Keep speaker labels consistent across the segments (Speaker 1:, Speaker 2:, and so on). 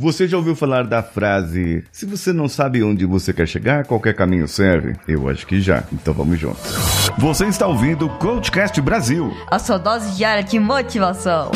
Speaker 1: Você já ouviu falar da frase: se você não sabe onde você quer chegar, qualquer caminho serve? Eu acho que já. Então vamos juntos. Você está ouvindo o Coachcast Brasil
Speaker 2: a sua dose diária de motivação.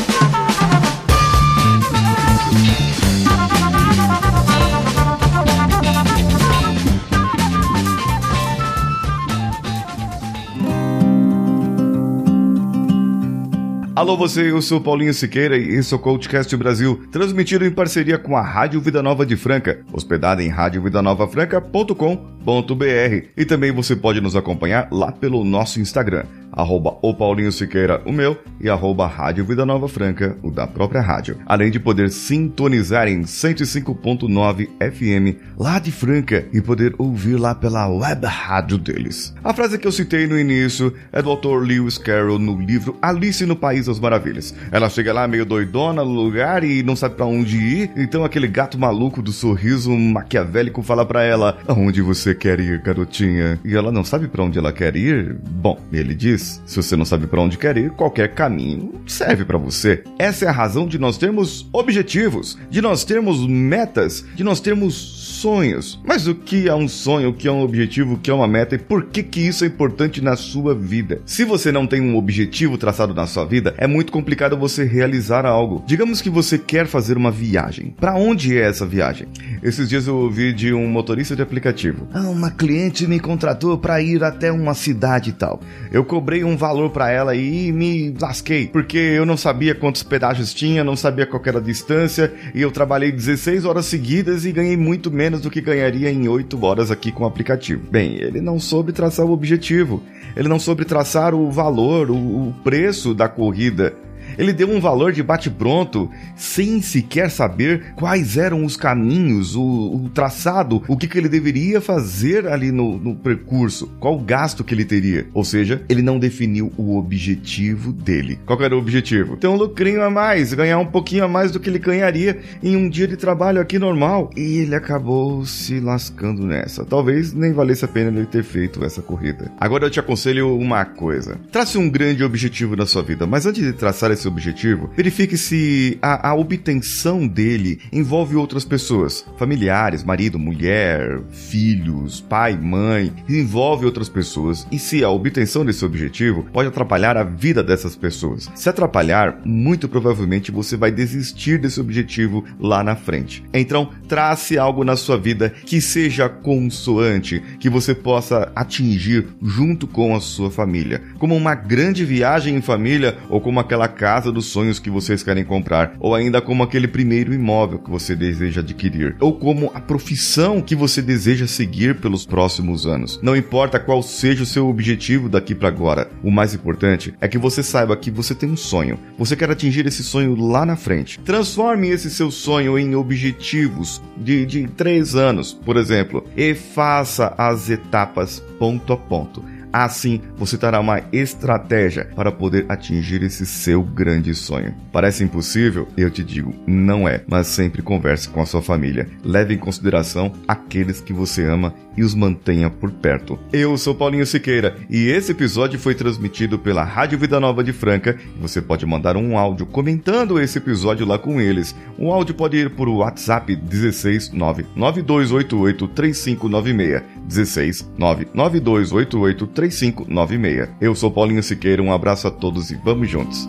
Speaker 1: Alô você, eu sou Paulinho Siqueira e esse é o Coachcast Brasil, transmitido em parceria com a Rádio Vida Nova de Franca, hospedada em radiovidanovafranca.com.br. E também você pode nos acompanhar lá pelo nosso Instagram, arroba o Paulinho Siqueira, o meu, e arroba Rádio Vida Nova Franca, o da própria rádio. Além de poder sintonizar em 105.9 FM lá de Franca e poder ouvir lá pela web rádio deles. A frase que eu citei no início é do autor Lewis Carroll no livro Alice no País das Maravilhas. Ela chega lá meio doidona no lugar e não sabe para onde ir, então aquele gato maluco do sorriso maquiavélico fala para ela: "Aonde você quer ir, garotinha?" E ela não sabe para onde ela quer ir. Bom, ele diz se você não sabe para onde quer ir, qualquer caminho serve para você. Essa é a razão de nós termos objetivos, de nós termos metas, de nós termos sonhos. Mas o que é um sonho, o que é um objetivo, o que é uma meta e por que que isso é importante na sua vida? Se você não tem um objetivo traçado na sua vida, é muito complicado você realizar algo. Digamos que você quer fazer uma viagem. Para onde é essa viagem? Esses dias eu ouvi de um motorista de aplicativo. Ah, uma cliente me contratou para ir até uma cidade e tal. Eu cobrei um valor para ela e me lasquei, porque eu não sabia quantos pedágios tinha, não sabia qual era a distância e eu trabalhei 16 horas seguidas e ganhei muito menos menos do que ganharia em 8 horas aqui com o aplicativo. Bem, ele não soube traçar o objetivo, ele não soube traçar o valor, o, o preço da corrida ele deu um valor de bate-pronto sem sequer saber quais eram os caminhos, o, o traçado, o que, que, ele deveria fazer ali no, no percurso, qual gasto que ele teria. Ou seja, ele não definiu o objetivo dele. Qual era o objetivo? Ter um lucrinho a mais, ganhar um pouquinho a mais do que ele ganharia em um dia de trabalho aqui normal. E ele acabou se lascando nessa. Talvez nem valesse a pena ele ter feito essa corrida. Agora eu te aconselho uma coisa: trace um grande objetivo na sua vida, mas antes de traçar esse esse objetivo, verifique se a, a obtenção dele envolve outras pessoas, familiares, marido, mulher, filhos, pai, mãe, envolve outras pessoas e se a obtenção desse objetivo pode atrapalhar a vida dessas pessoas. Se atrapalhar, muito provavelmente você vai desistir desse objetivo lá na frente. Então, trace algo na sua vida que seja consoante, que você possa atingir junto com a sua família, como uma grande viagem em família ou como aquela casa casa dos sonhos que vocês querem comprar, ou ainda como aquele primeiro imóvel que você deseja adquirir, ou como a profissão que você deseja seguir pelos próximos anos. Não importa qual seja o seu objetivo daqui para agora, o mais importante é que você saiba que você tem um sonho. Você quer atingir esse sonho lá na frente. Transforme esse seu sonho em objetivos de, de três anos, por exemplo, e faça as etapas ponto a ponto. Assim, você terá uma estratégia para poder atingir esse seu grande sonho. Parece impossível? Eu te digo, não é, mas sempre converse com a sua família. Leve em consideração aqueles que você ama e os mantenha por perto. Eu sou Paulinho Siqueira e esse episódio foi transmitido pela Rádio Vida Nova de Franca. Você pode mandar um áudio comentando esse episódio lá com eles. O áudio pode ir por WhatsApp 16 99288 3596 16 99288 3596. Eu sou Paulinho Siqueira, um abraço a todos e vamos juntos.